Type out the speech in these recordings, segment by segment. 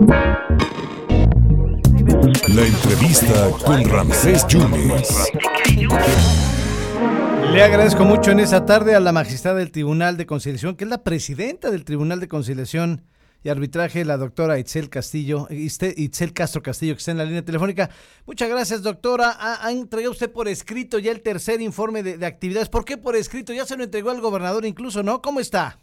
La entrevista con Ramsés Yunes. Le agradezco mucho en esta tarde a la magistrada del Tribunal de Conciliación, que es la presidenta del Tribunal de Conciliación y Arbitraje, la doctora Itzel Castillo, Itzel Castro Castillo, que está en la línea telefónica. Muchas gracias, doctora. Ha, entregado usted por escrito ya el tercer informe de, actividades. ¿Por qué por escrito? Ya se lo entregó al gobernador incluso, ¿no? ¿Cómo está?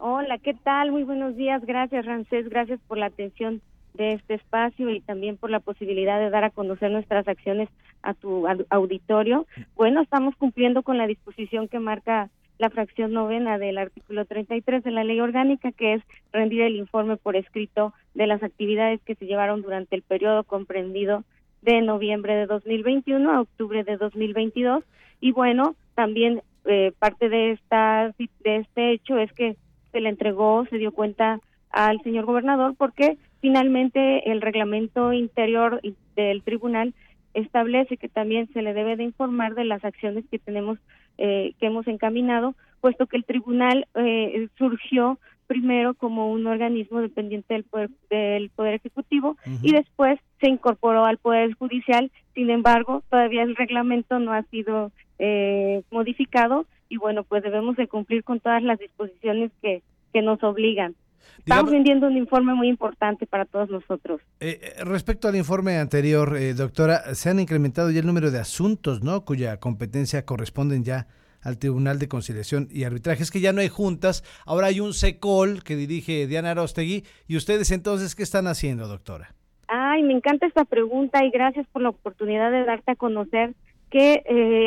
Hola, ¿qué tal? Muy buenos días. Gracias, Rancés. Gracias por la atención de este espacio y también por la posibilidad de dar a conocer nuestras acciones a tu auditorio. Bueno, estamos cumpliendo con la disposición que marca la fracción novena del artículo 33 de la ley orgánica, que es rendir el informe por escrito de las actividades que se llevaron durante el periodo comprendido de noviembre de 2021 a octubre de 2022. Y bueno, también eh, parte de, esta, de este hecho es que se le entregó, se dio cuenta al señor gobernador porque finalmente el reglamento interior del tribunal establece que también se le debe de informar de las acciones que tenemos eh, que hemos encaminado puesto que el tribunal eh, surgió primero como un organismo dependiente del poder, del poder ejecutivo y después se incorporó al poder judicial sin embargo todavía el reglamento no ha sido eh, modificado y bueno pues debemos de cumplir con todas las disposiciones que que nos obligan Estamos vendiendo un informe muy importante para todos nosotros. Eh, eh, respecto al informe anterior, eh, doctora, se han incrementado ya el número de asuntos, ¿no? Cuya competencia corresponden ya al Tribunal de Conciliación y Arbitraje. Es que ya no hay juntas, ahora hay un SECOL que dirige Diana Arostegui. ¿Y ustedes entonces qué están haciendo, doctora? Ay, me encanta esta pregunta y gracias por la oportunidad de darte a conocer que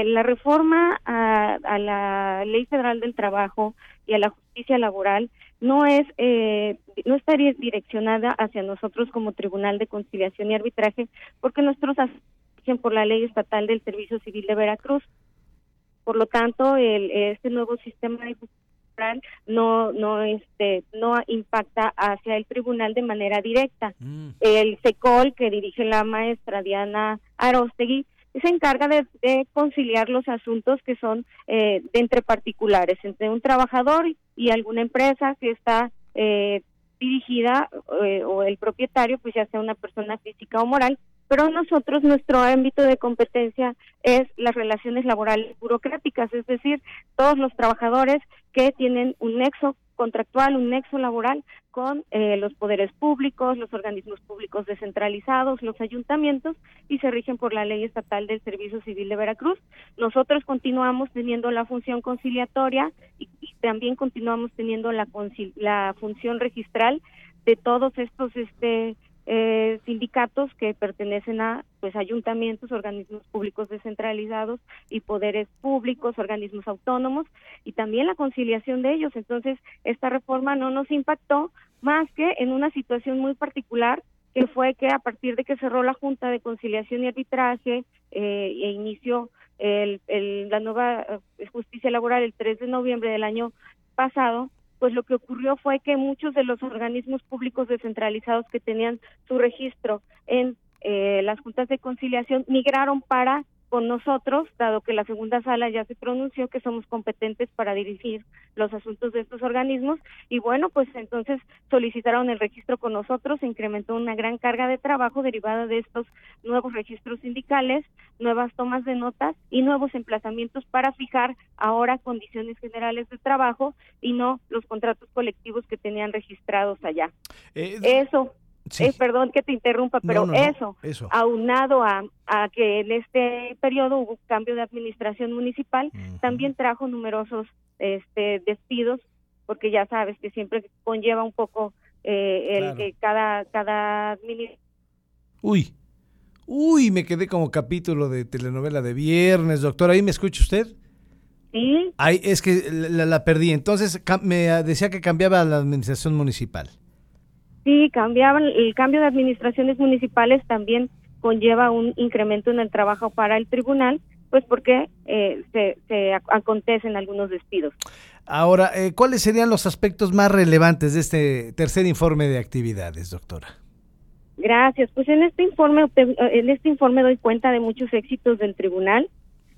la reforma a, la Ley Federal del Trabajo y a la justicia laboral no es eh, no estaría direccionada hacia nosotros como Tribunal de Conciliación y Arbitraje porque nuestros hacen por la Ley Estatal del Servicio Civil de Veracruz. Por lo tanto, el, este nuevo sistema de justicia no no este no impacta hacia el tribunal de manera directa. Mm. El SECOL que dirige la maestra Diana Arostegui se encarga de, conciliar los asuntos que son eh, de entre particulares, entre un trabajador y alguna empresa que está eh, dirigida eh, o el propietario, pues ya sea una persona física o moral, pero nosotros nuestro ámbito de competencia es las relaciones laborales burocráticas, es decir, todos los trabajadores que tienen un nexo contractual, un nexo laboral con eh, los poderes públicos, los organismos públicos descentralizados, los ayuntamientos y se rigen por la ley estatal del Servicio Civil de Veracruz. Nosotros continuamos teniendo la función conciliatoria y, también continuamos teniendo la, la función registral de todos estos este eh, sindicatos que pertenecen a pues ayuntamientos, organismos públicos descentralizados y poderes públicos, organismos autónomos y también la conciliación de ellos. Entonces, esta reforma no nos impactó más que en una situación muy particular que fue que a partir de que cerró la Junta de Conciliación y Arbitraje eh, e inició el, el, la nueva eh, justicia laboral el 3 de noviembre del año pasado, pues lo que ocurrió fue que muchos de los organismos públicos descentralizados que tenían su registro en eh, las juntas de conciliación migraron para con nosotros, dado que la segunda sala ya se pronunció que somos competentes para dirigir los asuntos de estos organismos y bueno, pues entonces solicitaron el registro con nosotros, se incrementó una gran carga de trabajo derivada de estos nuevos registros sindicales, nuevas tomas de notas y nuevos emplazamientos para fijar ahora condiciones generales de trabajo y no los contratos colectivos que tenían registrados allá. Eh, Eso eh, perdón que te interrumpa, pero eso, aunado a, a, que en este periodo hubo cambio de administración municipal, también trajo numerosos este, despidos, porque ya sabes que siempre conlleva un poco eh, el que cada, cada Uy, uy, me quedé como capítulo de telenovela de viernes, doctor, ¿ahí me escucha usted? Sí. Ahí, es que la, la perdí, entonces me decía que cambiaba la administración municipal. Sí, cambiaban, el cambio de administraciones municipales también conlleva un incremento en el trabajo para el tribunal, pues porque eh, se, acontecen algunos despidos. Ahora, eh, ¿cuáles serían los aspectos más relevantes de este tercer informe de actividades, doctora? Gracias. Pues en este informe, en este informe doy cuenta de muchos éxitos del tribunal.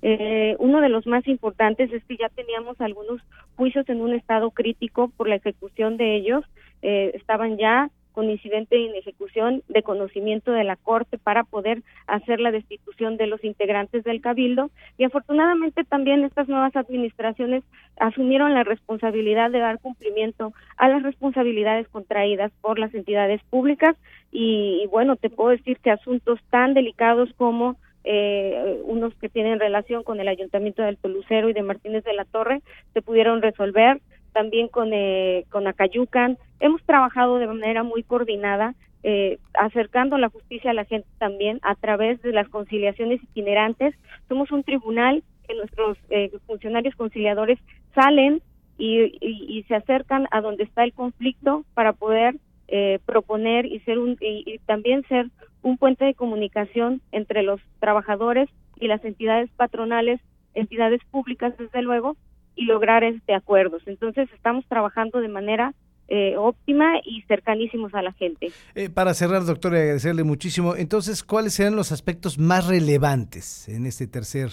Eh, uno de los más importantes es que ya teníamos algunos juicios en un estado crítico por la ejecución de ellos. Estaban ya con incidente en ejecución de conocimiento de la Corte para poder hacer la destitución de los integrantes del Cabildo y afortunadamente también estas nuevas administraciones asumieron la responsabilidad de dar cumplimiento a las responsabilidades contraídas por las entidades públicas y, bueno, te puedo decir que asuntos tan delicados como eh, unos que tienen relación con el Ayuntamiento del Pelucero y de Martínez de la Torre se pudieron resolver también con, eh, con Acayucan. Hemos trabajado de manera muy coordinada, eh, acercando la justicia a la gente también a través de las conciliaciones itinerantes. Somos un tribunal que nuestros eh, funcionarios conciliadores salen y, y, se acercan a donde está el conflicto para poder eh, proponer y ser un y también ser un puente de comunicación entre los trabajadores y las entidades patronales, entidades públicas desde luego, y lograr este acuerdos. Entonces estamos trabajando de manera eh, óptima y cercanísimos a la gente. Eh, para cerrar, doctora, agradecerle muchísimo. Entonces, ¿cuáles serán los aspectos más relevantes en este tercer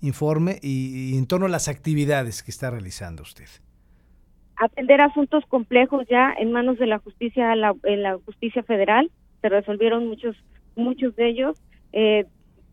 informe y, en torno a las actividades que está realizando usted? Atender asuntos complejos ya en manos de la justicia, en la justicia federal. Se resolvieron muchos, muchos de ellos. Eh,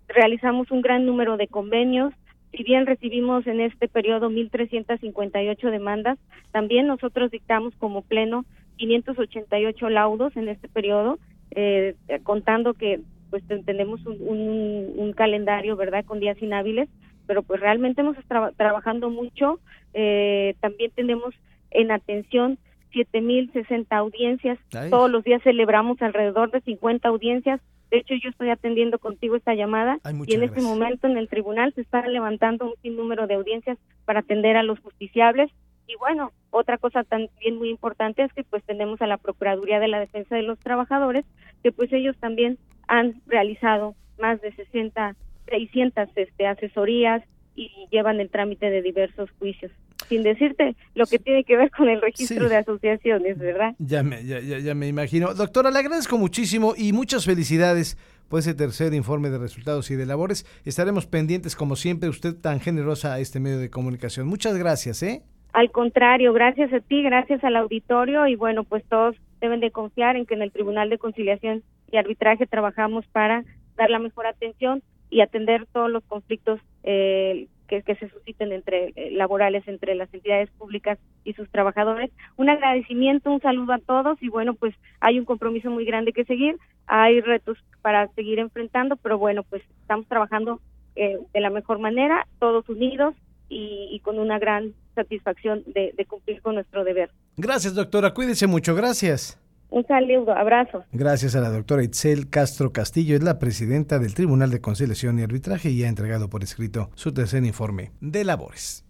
realizamos un gran número de convenios, si bien recibimos en este periodo 1.358 demandas, también nosotros dictamos como pleno 588 laudos en este periodo, eh, contando que pues tenemos un, calendario, ¿verdad?, con días inhábiles, pero pues realmente hemos estado trabajando mucho. Eh, también tenemos en atención 7.060 audiencias. Todos los días celebramos alrededor de 50 audiencias de hecho, yo estoy atendiendo contigo esta llamada y en este momento en el tribunal se está levantando un sinnúmero de audiencias para atender a los justiciables. Y bueno, otra cosa también muy importante es que pues tenemos a la Procuraduría de la Defensa de los Trabajadores, que pues ellos también han realizado más de 60, 600 este, asesorías y llevan el trámite de diversos juicios sin decirte lo que tiene que ver con el registro de asociaciones, ¿verdad? Ya me, ya, ya, me imagino. Doctora, le agradezco muchísimo y muchas felicidades por ese tercer informe de resultados y de labores. Estaremos pendientes, como siempre, usted tan generosa a este medio de comunicación. Muchas gracias, ¿eh? Al contrario, gracias a ti, gracias al auditorio y bueno, pues todos deben de confiar en que en el Tribunal de Conciliación y Arbitraje trabajamos para dar la mejor atención y atender todos los conflictos eh, que, se susciten entre eh, laborales entre las entidades públicas y sus trabajadores. Un agradecimiento, un saludo a todos y bueno, pues hay un compromiso muy grande que seguir, hay retos para seguir enfrentando, pero bueno, pues estamos trabajando eh, de la mejor manera, todos unidos y, con una gran satisfacción de cumplir con nuestro deber. Gracias, doctora. Cuídese mucho. Gracias. Un saludo, abrazo. Gracias a la doctora Itzel Castro Castillo, es la presidenta del Tribunal de Conciliación y Arbitraje y ha entregado por escrito su tercer informe de labores.